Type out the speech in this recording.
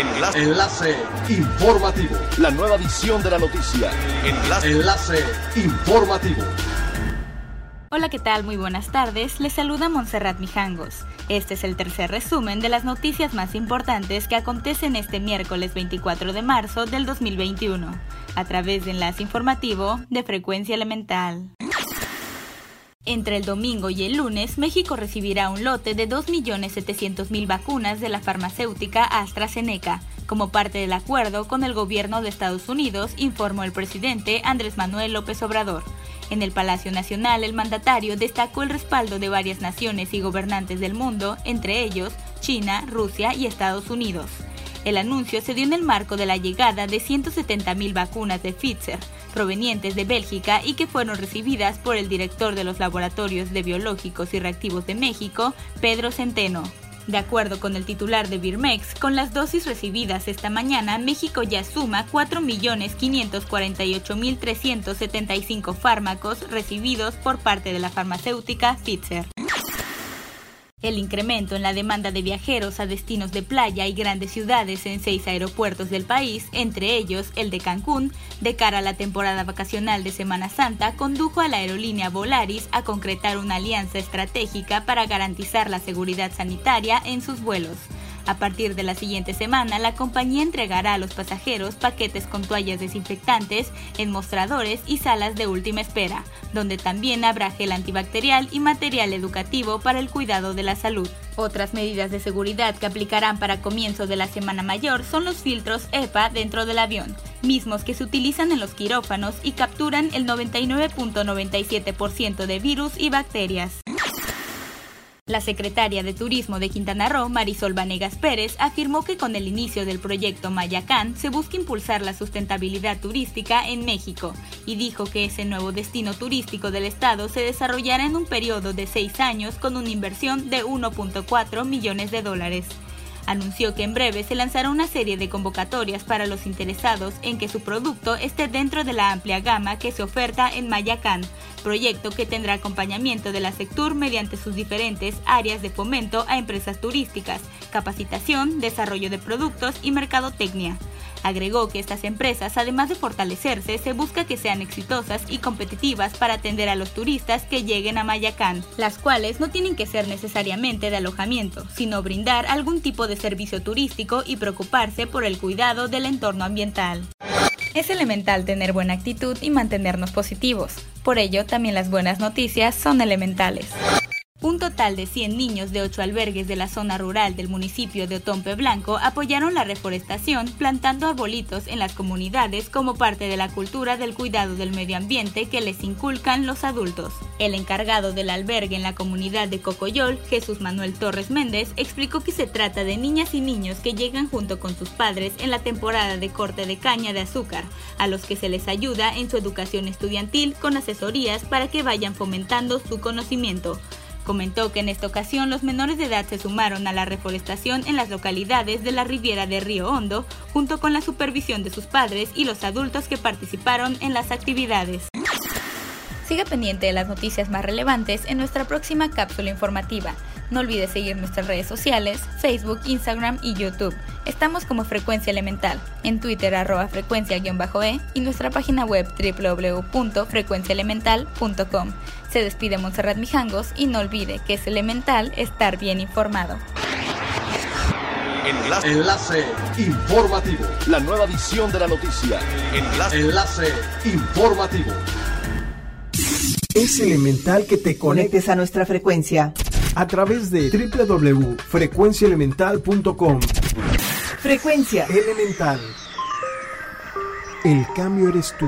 Enlace. Enlace informativo. La nueva edición de la noticia. Enlace. Enlace informativo. Hola, ¿qué tal? Muy buenas tardes. Les saluda Montserrat Mijangos. Este es el tercer resumen de las noticias más importantes que acontecen este miércoles 24 de marzo del 2021, a través de Enlace Informativo de Frecuencia Elemental. Entre el domingo y el lunes, México recibirá un lote de 2.700.000 vacunas de la farmacéutica AstraZeneca, como parte del acuerdo con el gobierno de Estados Unidos, informó el presidente Andrés Manuel López Obrador. En el Palacio Nacional, el mandatario destacó el respaldo de varias naciones y gobernantes del mundo, entre ellos China, Rusia y Estados Unidos. El anuncio se dio en el marco de la llegada de 170.000 vacunas de Pfizer, provenientes de Bélgica y que fueron recibidas por el director de los Laboratorios de Biológicos y Reactivos de México, Pedro Centeno. De acuerdo con el titular de Birmex, con las dosis recibidas esta mañana, México ya suma 4.548.375 fármacos recibidos por parte de la farmacéutica Pfizer. El incremento en la demanda de viajeros a destinos de playa y grandes ciudades en seis aeropuertos del país, entre ellos el de Cancún, de cara a la temporada vacacional de Semana Santa, condujo a la aerolínea Volaris a concretar una alianza estratégica para garantizar la seguridad sanitaria en sus vuelos. A partir de la siguiente semana, la compañía entregará a los pasajeros paquetes con toallas desinfectantes en mostradores y salas de última espera, donde también habrá gel antibacterial y material educativo para el cuidado de la salud. Otras medidas de seguridad que aplicarán para comienzo de la semana mayor son los filtros EPA dentro del avión, mismos que se utilizan en los quirófanos y capturan el 99.97% de virus y bacterias. La secretaria de Turismo de Quintana Roo, Marisol Vanegas Pérez, afirmó que con el inicio del proyecto Mayacán se busca impulsar la sustentabilidad turística en México y dijo que ese nuevo destino turístico del estado se desarrollará en un periodo de seis años con una inversión de 1.4 millones de dólares anunció que en breve se lanzará una serie de convocatorias para los interesados en que su producto esté dentro de la amplia gama que se oferta en Mayacán, proyecto que tendrá acompañamiento de la sector mediante sus diferentes áreas de fomento a empresas turísticas, capacitación, desarrollo de productos y mercadotecnia. Agregó que estas empresas, además de fortalecerse, se busca que sean exitosas y competitivas para atender a los turistas que lleguen a Mayacán, las cuales no tienen que ser necesariamente de alojamiento, sino brindar algún tipo de servicio turístico y preocuparse por el cuidado del entorno ambiental. Es elemental tener buena actitud y mantenernos positivos. Por ello, también las buenas noticias son elementales. Total de 100 niños de 8 albergues de la zona rural del municipio de Otompe Blanco apoyaron la reforestación plantando arbolitos en las comunidades como parte de la cultura del cuidado del medio ambiente que les inculcan los adultos. El encargado del albergue en la comunidad de Cocoyol, Jesús Manuel Torres Méndez, explicó que se trata de niñas y niños que llegan junto con sus padres en la temporada de corte de caña de azúcar, a los que se les ayuda en su educación estudiantil con asesorías para que vayan fomentando su conocimiento. Comentó que en esta ocasión los menores de edad se sumaron a la reforestación en las localidades de la Riviera de Río Hondo, junto con la supervisión de sus padres y los adultos que participaron en las actividades. Siga pendiente de las noticias más relevantes en nuestra próxima cápsula informativa. No olvide seguir nuestras redes sociales, Facebook, Instagram y YouTube. Estamos como Frecuencia Elemental, en Twitter arroba frecuencia-e y nuestra página web www.frecuenciaelemental.com. Se despide Montserrat Mijangos y no olvide que es elemental estar bien informado. Enlace. Enlace informativo. La nueva edición de la noticia. Enlace. Enlace informativo. Es elemental que te conectes a nuestra frecuencia a través de www.frecuenciaelemental.com. Frecuencia Elemental. El cambio eres tú.